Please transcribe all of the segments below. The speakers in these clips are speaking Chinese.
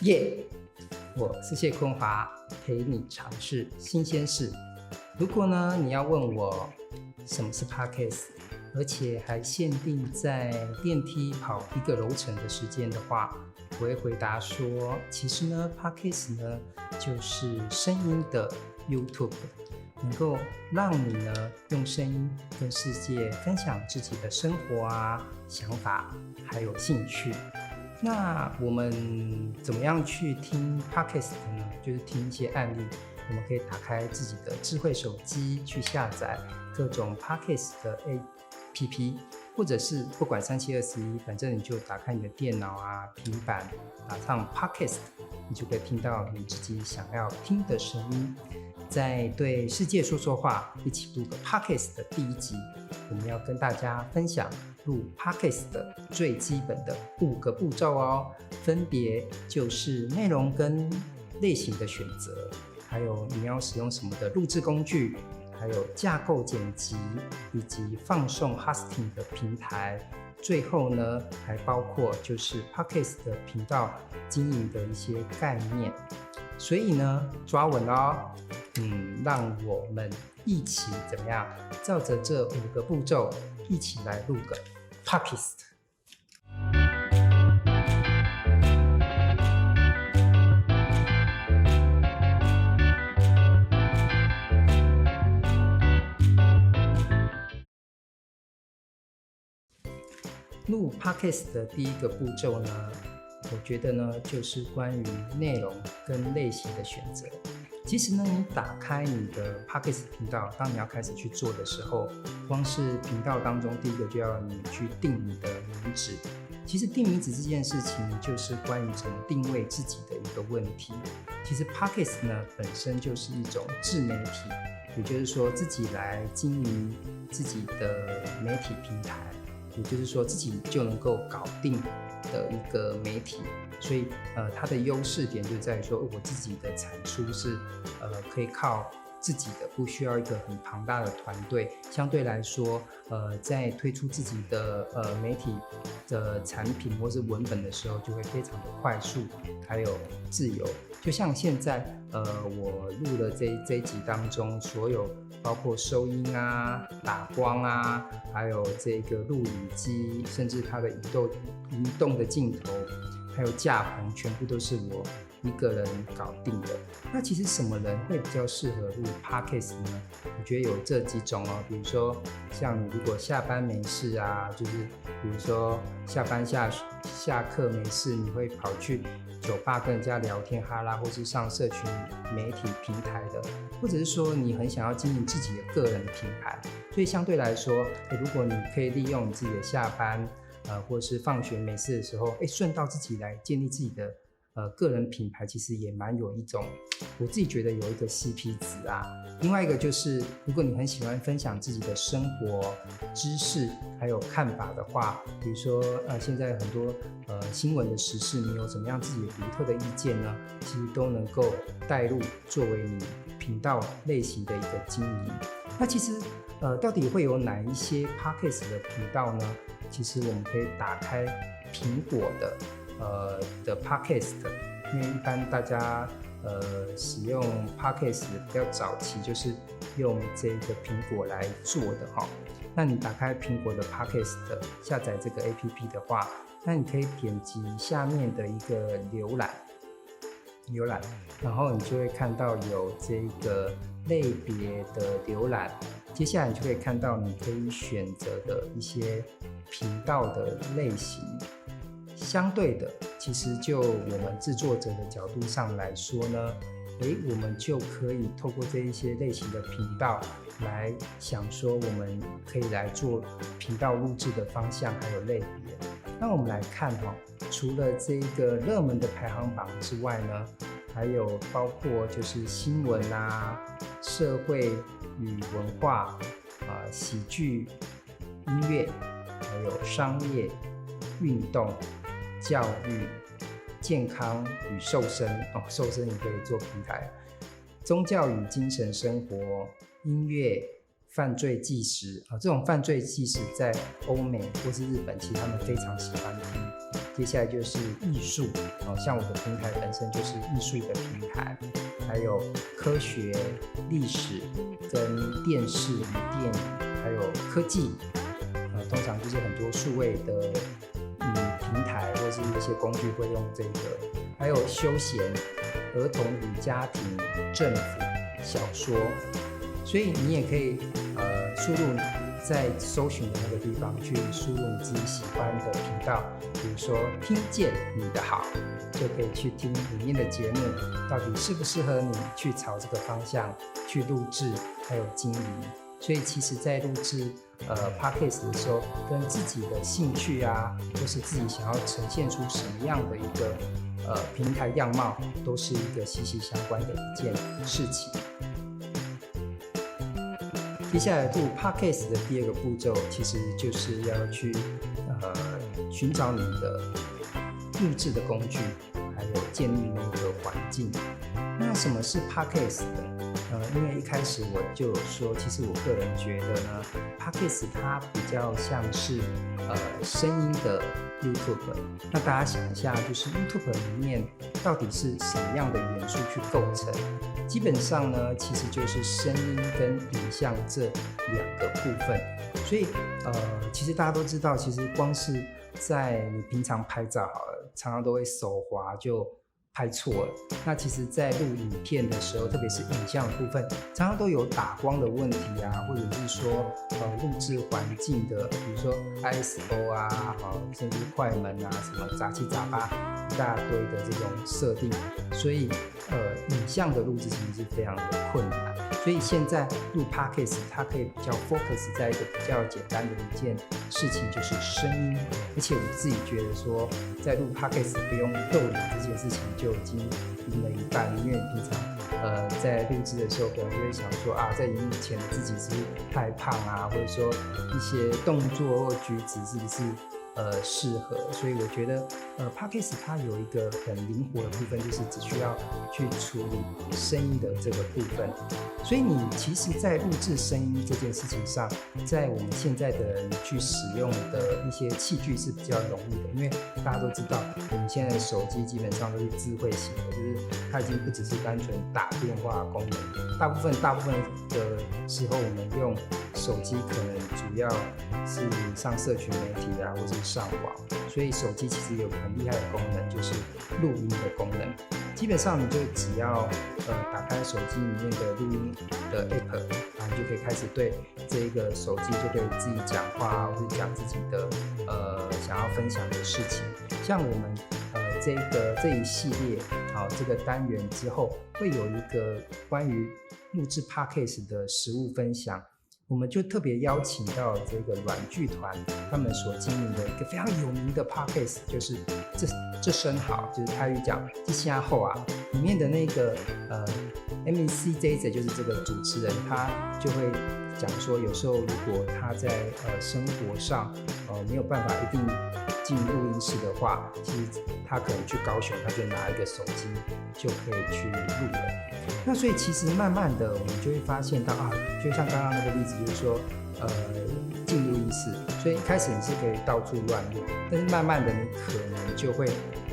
耶我是谢坤华，陪你尝试新鲜事。如果呢，你要问我什么是 Podcast，而且还限定在电梯跑一个楼层的时间的话，我会回答说，其实呢，Podcast 呢就是声音的 YouTube，能够让你呢用声音跟世界分享自己的生活啊、想法还有兴趣。那我们怎么样去听 Podcast 呢？就是听一些案例，我们可以打开自己的智慧手机去下载各种 Podcast 的 APP，或者是不管三七二十一，反正你就打开你的电脑啊、平板，打上 Podcast，你就可以听到你自己想要听的声音。在对世界说说话，一起录个 Podcast 的第一集，我们要跟大家分享。录 Podcast 的最基本的五个步骤哦，分别就是内容跟类型的选择，还有你要使用什么的录制工具，还有架构剪辑，以及放送 Hosting 的平台。最后呢，还包括就是 Podcast 的频道经营的一些概念。所以呢，抓稳哦，嗯，让我们一起怎么样，照着这五个步骤一起来录个。Podcast 录 Podcast 的第一个步骤呢，我觉得呢，就是关于内容跟类型的选择。其实呢，你打开你的 Podcast 频道，当你要开始去做的时候，光是频道当中第一个就要你去定你的名字。其实定名字这件事情，就是关于怎么定位自己的一个问题。其实 Podcast 呢本身就是一种自媒体，也就是说自己来经营自己的媒体平台，也就是说自己就能够搞定的一个媒体。所以，呃，它的优势点就在于说，我自己的产出是，呃，可以靠自己的，不需要一个很庞大的团队。相对来说，呃，在推出自己的呃媒体的产品或是文本的时候，就会非常的快速，还有自由。就像现在，呃，我录了这这一集当中，所有包括收音啊、打光啊，还有这个录影机，甚至它的移动移动的镜头。还有架棚，全部都是我一个人搞定的。那其实什么人会比较适合录 Podcast 呢？我觉得有这几种哦，比如说像你如果下班没事啊，就是比如说下班下下课没事，你会跑去酒吧跟人家聊天哈拉，或是上社群媒体平台的，或者是说你很想要经营自己的个人品牌，所以相对来说，如果你可以利用你自己的下班。呃，或是放学没事的时候，哎，顺道自己来建立自己的呃个人品牌，其实也蛮有一种，我自己觉得有一个 CP 值啊。另外一个就是，如果你很喜欢分享自己的生活知识还有看法的话，比如说呃现在很多呃新闻的时事，你有怎么样自己独特的意见呢？其实都能够带入作为你频道类型的一个经营。那其实呃到底会有哪一些 Podcast 的频道呢？其实我们可以打开苹果的呃的 Podcast，因为一般大家呃使用 Podcast 比较早期就是用这个苹果来做的哈。那你打开苹果的 Podcast 下载这个 APP 的话，那你可以点击下面的一个浏览浏览，然后你就会看到有这个类别的浏览。接下来你就可以看到你可以选择的一些频道的类型。相对的，其实就我们制作者的角度上来说呢，诶，我们就可以透过这一些类型的频道来想说，我们可以来做频道录制的方向还有类别。那我们来看哈，除了这个热门的排行榜之外呢，还有包括就是新闻啊、社会与文化啊、喜剧、音乐，还有商业、运动、教育、健康与瘦身哦，瘦身你可以做平台，宗教与精神生活、音乐、犯罪纪实啊，这种犯罪纪实在欧美或是日本，其实他们非常喜欢听。接下来就是艺术。哦，像我的平台本身就是艺术的平台，还有科学、历史跟电视与电影，还有科技，呃，通常就是很多数位的平台或是一些工具会用这个，还有休闲、儿童与家庭、政府、小说，所以你也可以呃输入。在搜寻的那个地方去输入你自己喜欢的频道，比如说听见你的好，就可以去听里面的节目，到底适不适合你去朝这个方向去录制还有经营。所以其实，在录制呃 Podcast 的时候，跟自己的兴趣啊，或是自己想要呈现出什么样的一个呃平台样貌，都是一个息息相关的一件事情。接下来录 Podcast 的第二个步骤，其实就是要去呃寻找你的录制的工具，还有建立那个环境。那什么是 Podcast 呢？呃，因为一开始我就有说，其实我个人觉得呢，Podcast 它比较像是呃声音的 YouTube。那大家想一下，就是 YouTube 里面到底是什么样的元素去构成？基本上呢，其实就是声音跟影像这两个部分。所以，呃，其实大家都知道，其实光是在你平常拍照好了，常常都会手滑就拍错了。那其实，在录影片的时候，特别是影像的部分，常常都有打光的问题啊，或者是说，呃，录制环境的，比如说 ISO 啊，好，甚至快门啊，什么杂七杂八一大堆的这种设定，所以。呃，影像的录制其实是非常的困难，所以现在录 Podcast 它可以比较 focus 在一个比较简单的一件事情，就是声音。而且我自己觉得说，在录 Podcast 不用露脸这件事情就已经赢了一半，因为平常呃在录制的时候，可能就会想说啊，在荧幕前自己是不是太胖啊，或者说一些动作或举止是不是？呃，适合，所以我觉得，呃，Podcast 它有一个很灵活的部分，就是只需要去处理声音的这个部分。所以你其实，在录制声音这件事情上，在我们现在的人去使用的一些器具是比较容易的，因为大家都知道，我们现在手机基本上都是智慧型的，就是它已经不只是单纯打电话功能，大部分大部分的时候，我们用手机可能主要是上社群媒体啊，或者上网，所以手机其实有很厉害的功能，就是录音的功能。基本上你就只要呃打开手机里面的录音的 app，然后你就可以开始对这一个手机就对自己讲话，或者讲自己的呃想要分享的事情。像我们呃这个这一系列好、这个单元之后，会有一个关于录制 podcast 的实务分享。我们就特别邀请到这个软剧团，他们所经营的一个非常有名的 podcast，就是这这声好，就是泰语讲这下后啊，里面的那个呃 MCJJ 就是这个主持人，他就会讲说，有时候如果他在呃生活上呃没有办法一定进录音室的话，其实他可能去高雄，他就拿一个手机就可以去录了。那所以其实慢慢的，我们就会发现到啊，就像刚刚那个例子，就是说，呃，进录音室，所以一开始你是可以到处乱录，但是慢慢的你可能就会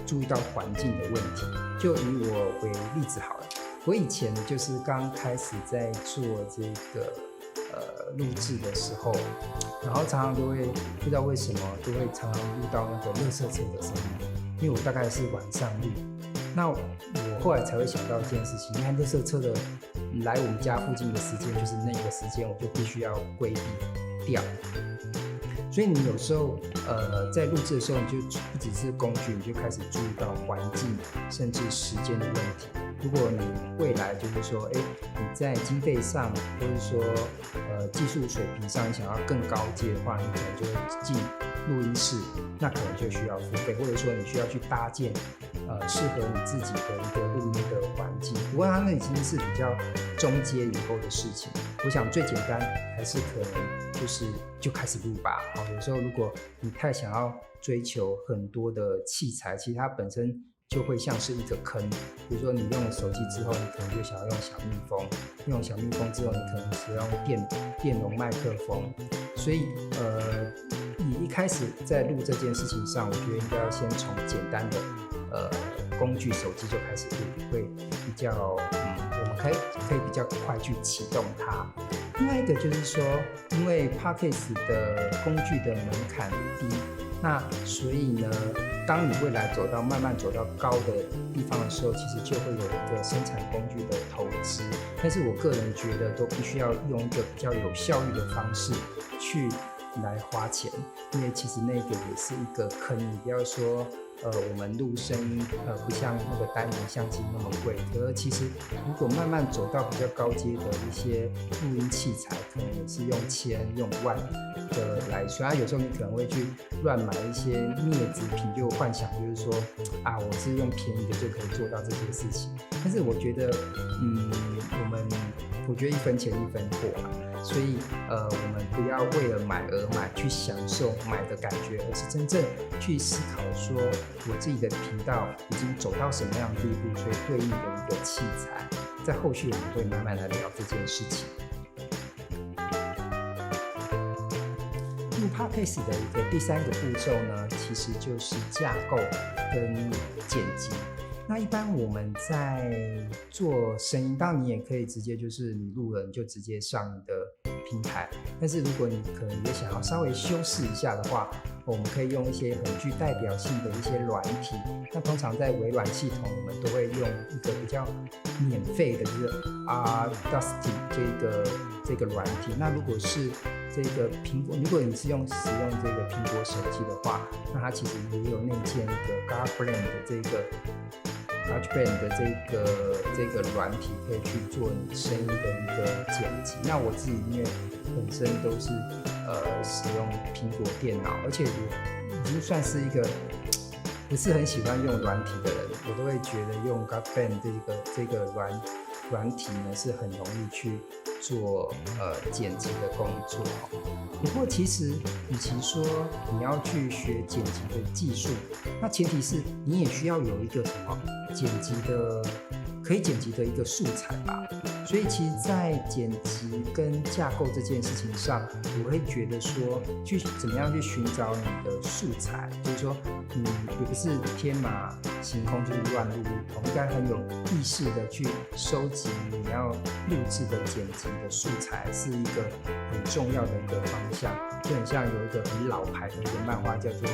注意到环境的问题。就以我为例子好了，我以前就是刚开始在做这个呃录制的时候，然后常常都会不知道为什么都会常常录到那个垃圾车的声音，因为我大概是晚上录。那我后来才会想到一件事情，你看，垃圾车的来我们家附近的时间就是那个时间，我就必须要规避掉。所以你有时候呃在录制的时候，你就不只是工具，你就开始注意到环境甚至时间的问题。如果你未来就是说，哎，你在经费上或者说呃技术水平上你想要更高阶的话，你可能就会进录音室，那可能就需要付费，或者说你需要去搭建。呃，适合你自己的一个录音的环境。不过它那已经是比较中阶以后的事情。我想最简单还是可能就是就开始录吧。好，有时候如果你太想要追求很多的器材，其实它本身就会像是一个坑。比如说你用了手机之后，你可能就想要用小蜜蜂；用小蜜蜂之后，你可能使用电电容麦克风。所以呃，你一开始在录这件事情上，我觉得应该要先从简单的。呃，工具手机就开始录，会比较嗯，我们可以可以比较快去启动它。另外一个就是说，因为 Podcast 的工具的门槛低，那所以呢，当你未来走到慢慢走到高的地方的时候，其实就会有一个生产工具的投资。但是我个人觉得，都必须要用一个比较有效率的方式去来花钱，因为其实那个也是一个坑，你不要说。呃，我们录声音，呃，不像那个单人相机那么贵。而其实，如果慢慢走到比较高阶的一些录音器材，可能也是用千、用万的来算。啊，有时候你可能会去乱买一些劣质品，就幻想就是说，啊，我是用便宜的就可以做到这些事情。但是我觉得，嗯，我们，我觉得一分钱一分货嘛。所以，呃，我们不要为了买而买，去享受买的感觉，而是真正去思考说，我自己的频道已经走到什么样的地步，所以对应的一个器材，在后续我们会慢慢来聊这件事情。录 Podcast 的一个第三个步骤呢，其实就是架构跟剪辑。那一般我们在做声音，当然你也可以直接就是你录了你就直接上你的平台。但是如果你可能也想要稍微修饰一下的话，我们可以用一些很具代表性的一些软体。那通常在微软系统，我们都会用一个比较免费的，就是啊，Dusty 这个这个软体。那如果是这个苹果，如果你是用使用这个苹果手机的话，那它其实也有内建一个 Garbland 的这个。GarageBand 的这个这个软体可以去做你声音的一个剪辑。那我自己因为本身都是呃使用苹果电脑，而且我已经算是一个不是很喜欢用软体的人，我都会觉得用 GarageBand 这个这个软软体呢是很容易去。做呃剪辑的工作，不过其实与其说你要去学剪辑的技术，那前提是你也需要有一个什么剪辑的可以剪辑的一个素材吧。所以其实，在剪辑跟架构这件事情上，我会觉得说，去怎么样去寻找你的素材，就是说，你也不是天马行空就是乱录一通，应该很有意识的去收集你要录制的剪辑的素材，是一个很重要的一个方向。就很像有一个很老牌的一个漫画叫做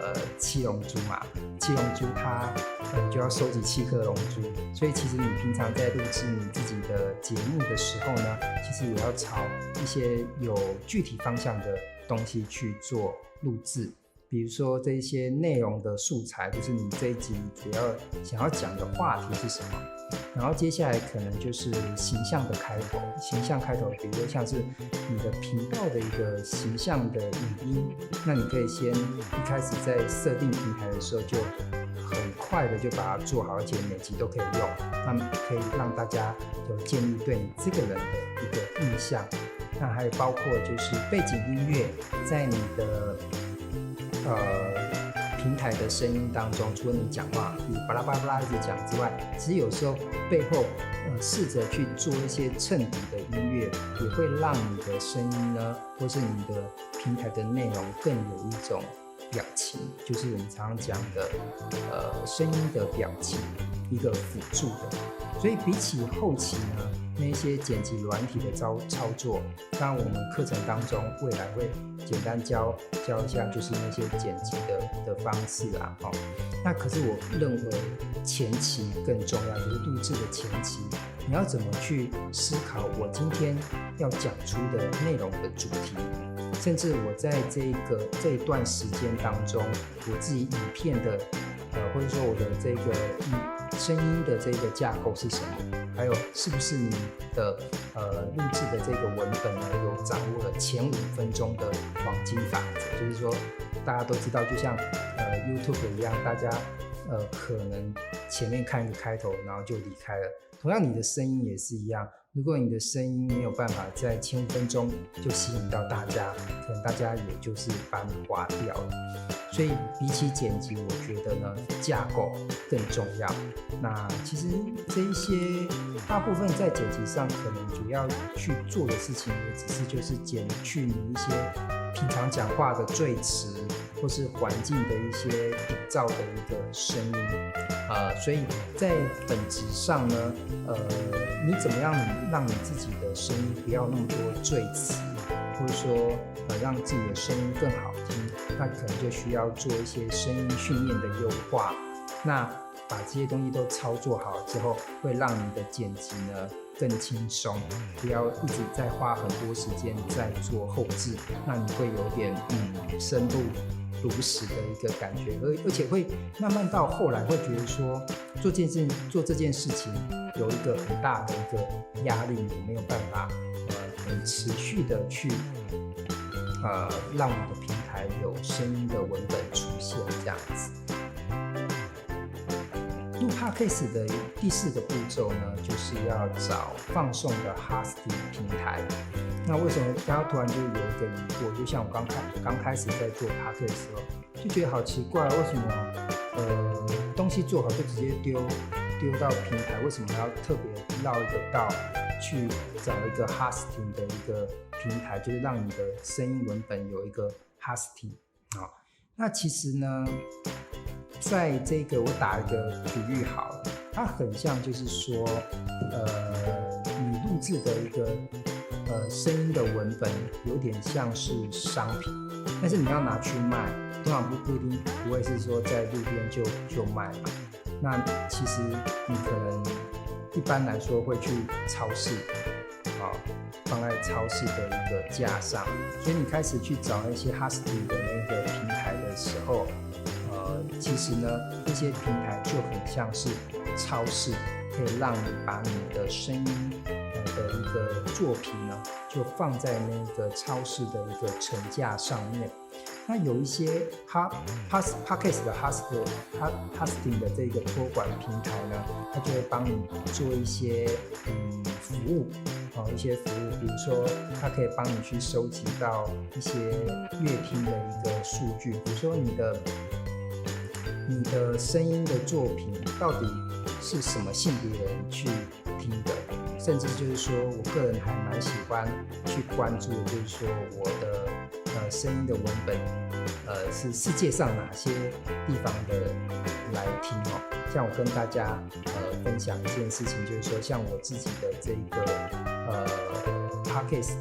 呃七龙珠嘛，七龙珠它呃就要收集七颗龙珠，所以其实你平常在录制你自己的。节目的时候呢，其实也要朝一些有具体方向的东西去做录制，比如说这一些内容的素材，就是你这一集主要想要讲的话题是什么，然后接下来可能就是形象的开头，形象开头，比如说像是你的频道的一个形象的语音，那你可以先一开始在设定平台的时候就。很快的就把它做好，而且每集都可以用，那可以让大家有建立对你这个人的一个印象。那还有包括就是背景音乐，在你的呃平台的声音当中，除了你讲话你巴拉巴拉巴拉一直讲之外，其实有时候背后呃试着去做一些衬底的音乐，也会让你的声音呢，或是你的平台的内容更有一种。表情就是我们常常讲的，呃，声音的表情，一个辅助的。所以比起后期呢，那些剪辑软体的操操作，当然我们课程当中未来会简单教教一下，就是那些剪辑的的方式啊，哦。那可是我认为前期更重要，就是录制的前期，你要怎么去思考我今天要讲出的内容的主题。甚至我在这个这一段时间当中，我自己影片的，呃，或者说我的这个音声音的这个架构是什么？还有是不是你的呃录制的这个文本呢，有掌握了前五分钟的黄金法则？就是说，大家都知道，就像呃 YouTube 一样，大家呃可能前面看一个开头，然后就离开了。同样，你的声音也是一样。如果你的声音没有办法在前五分钟就吸引到大家，可能大家也就是把你划掉了。所以比起剪辑，我觉得呢，架构更重要。那其实这一些大部分在剪辑上可能主要去做的事情，也只是就是减去你一些平常讲话的赘词，或是环境的一些底噪的一个声音，呃，所以在本质上呢，呃，你怎么样让你自己的声音不要那么多赘词，或者说呃让自己的声音更好听，那可能就需要做一些声音训练的优化。那把这些东西都操作好之后，会让你的剪辑呢更轻松，不要一直在花很多时间在做后置，那你会有点嗯深入如实的一个感觉，而而且会慢慢到后来会觉得说做这件做这件事情有一个很大的一个压力，你没有办法呃很持续的去呃让你的平台有声音的文本出现这样子。录 Podcast 的第四个步骤呢，就是要找放送的 Hosting 平台。那为什么刚刚突然就有一个疑惑？就像我刚开刚开始在做 Podcast 的时候，就觉得好奇怪，为什么呃东西做好就直接丢丢到平台？为什么还要特别绕一个道去找一个 Hosting 的一个平台？就是让你的声音文本有一个 Hosting 啊？那其实呢？在这个我打一个比喻好了，它很像就是说，呃，你录制的一个呃声音的文本，有点像是商品，但是你要拿去卖，通常不不一定不会是说在路边就就卖嘛。那其实你可能一般来说会去超市，啊，放在超市的一个架上，所以你开始去找那些 hosting 的那个平台的时候。其实呢，这些平台就很像是超市，可以让你把你的声音的一个作品呢，就放在那个超市的一个层架上面。那有一些哈哈 Podcast 的 host 哈 hosting 的这个托管平台呢，它就会帮你做一些嗯服务，哦一些服务，比如说它可以帮你去收集到一些乐听的一个数据，比如说你的。你的声音的作品到底是什么性别人去听的？甚至就是说我个人还蛮喜欢去关注，就是说我的呃声音的文本，呃是世界上哪些地方的人来听哦？像我跟大家呃分享一件事情，就是说像我自己的这个呃 Podcast，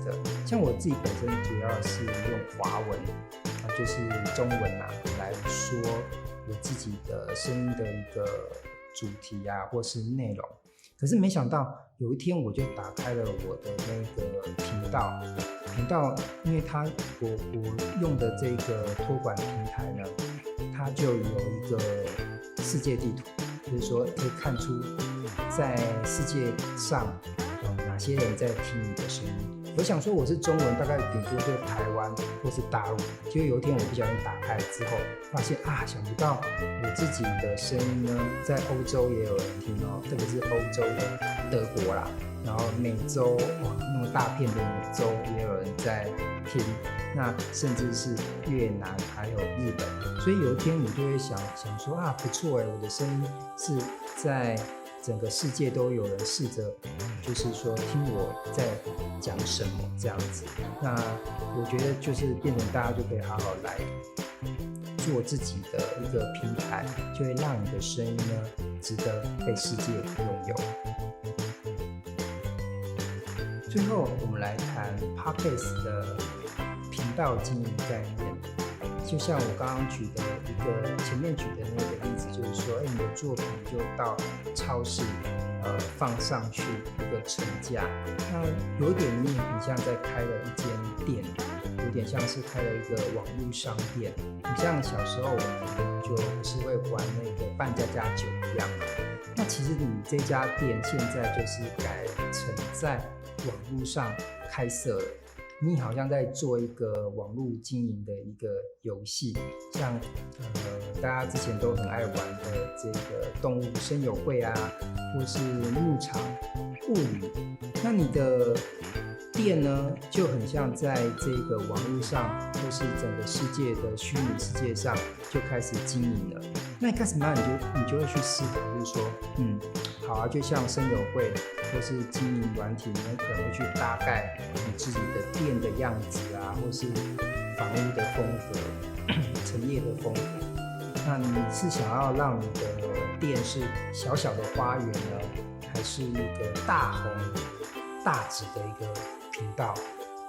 像我自己本身主要是用华文啊，就是中文啊来说。有自己的声音的一个主题啊，或是内容，可是没想到有一天我就打开了我的那个频道，频道，因为它我我用的这个托管平台呢，它就有一个世界地图，就是说可以看出在世界上有哪些人在听你的声音。我想说我是中文，大概顶多就台湾或是大陆。结果有一天我不小心打开之后，发现啊，想不到我自己的声音呢，在欧洲也有人听哦，特别是欧洲的德国啦，然后美洲哇，那么大片的美洲也有人在听，那甚至是越南还有日本。所以有一天你就会想想说啊，不错哎，我的声音是在。整个世界都有人试着，就是说听我在讲什么这样子。那我觉得就是变成大家就可以好好来做自己的一个平台，就会让你的声音呢值得被世界拥有。最后，我们来谈 Podcast 的频道经营概念。就像我刚刚举的一个前面举的那个，就是说，哎，你的作品就到超市，呃，放上去一个层架，那有点你很像在开了一间店，有点像是开了一个网络商店。你像小时候我们就是会玩那个扮家家酒一样，那其实你这家店现在就是改成在网络上开设了。你好像在做一个网络经营的一个游戏，像呃大家之前都很爱玩的这个动物森友会啊，或是牧场物语，那你的店呢就很像在这个网络上，或是整个世界的虚拟世界上就开始经营了。那一开始嘛，你就你就会去思考，就是说，嗯，好啊，就像生友会。或是经营软体，你们可能会去大概你自己的店的样子啊，或是房屋的风格、陈列的风格。那你是想要让你的店是小小的花园呢，还是一个大红大紫的一个频道？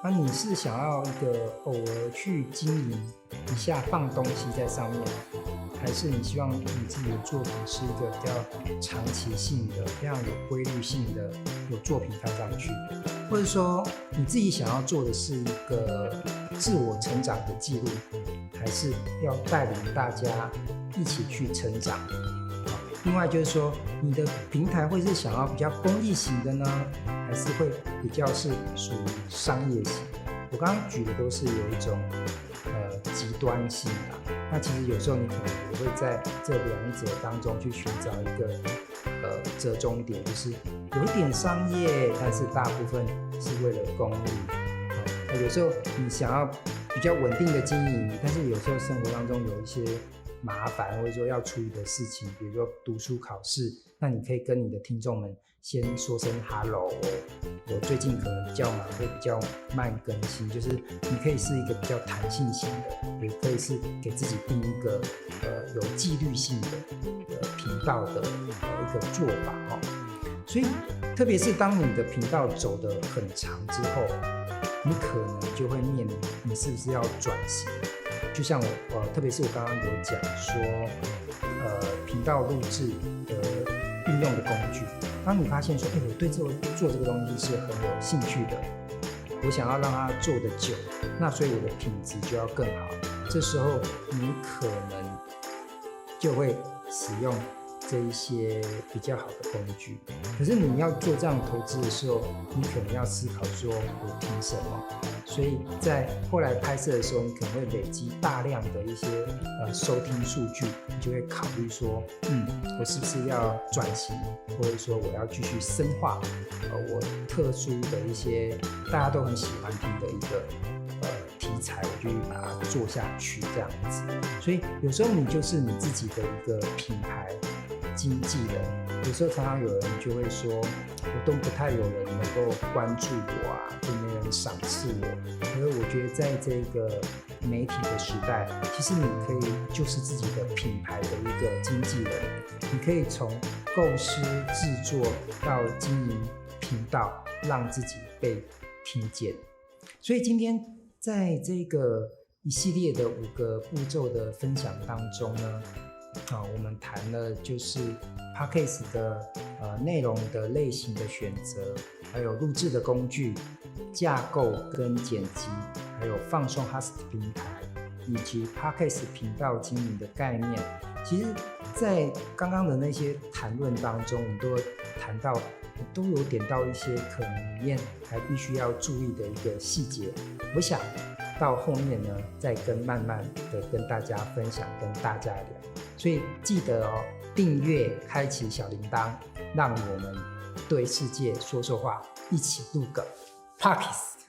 那你是想要一个偶尔去经营一下放东西在上面，还是你希望你自己的作品是一个比较长期性的、非常有规律性的有作品放上去？或者说你自己想要做的是一个自我成长的记录，还是要带领大家一起去成长？另外就是说，你的平台会是想要比较公益型的呢，还是会比较是属于商业型？我刚刚举的都是有一种呃极端性的。那其实有时候你可能也会在这两者当中去寻找一个呃折中点，就是有一点商业，但是大部分是为了公益。啊，有时候你想要比较稳定的经营，但是有时候生活当中有一些。麻烦或者说要处理的事情，比如说读书考试，那你可以跟你的听众们先说声 “hello”。我最近可能比较忙，会比较慢更新，就是你可以是一个比较弹性型的，也可以是给自己定一个呃有纪律性的呃频道的呃一个做法哈。所以，特别是当你的频道走得很长之后，你可能就会面临你是不是要转型。就像我，呃，特别是我刚刚有讲说，呃，频道录制的运用的工具，当你发现说，哎，我对这做这个东西是很有兴趣的，我想要让它做的久，那所以我的品质就要更好。这时候你可能就会使用。这一些比较好的工具，可是你要做这样投资的时候，你可能要思考说，我凭什么？所以在后来拍摄的时候，你可能会累积大量的一些呃收听数据，你就会考虑说，嗯，我是不是要转型，或者说我要继续深化呃我特殊的一些大家都很喜欢听的一个呃题材，我就把它做下去这样子。所以有时候你就是你自己的一个品牌。经纪人，有时候常常有人就会说，我都不太有人能够关注我啊，就没人赏识我。所以我觉得在这个媒体的时代，其实你可以就是自己的品牌的一个经纪人，你可以从构思、制作到经营频道，让自己被听见。所以今天在这个一系列的五个步骤的分享当中呢。啊，我们谈了就是 Podcast 的呃内容的类型的选择，还有录制的工具、架构跟剪辑，还有放送 Host 平台，以及 Podcast 频道经营的概念。其实，在刚刚的那些谈论当中，我们都谈到，都有点到一些可能里面还必须要注意的一个细节。我想到后面呢，再跟慢慢的跟大家分享，跟大家聊。所以记得哦，订阅、开启小铃铛，让我们对世界说说话，一起录个 Podcast。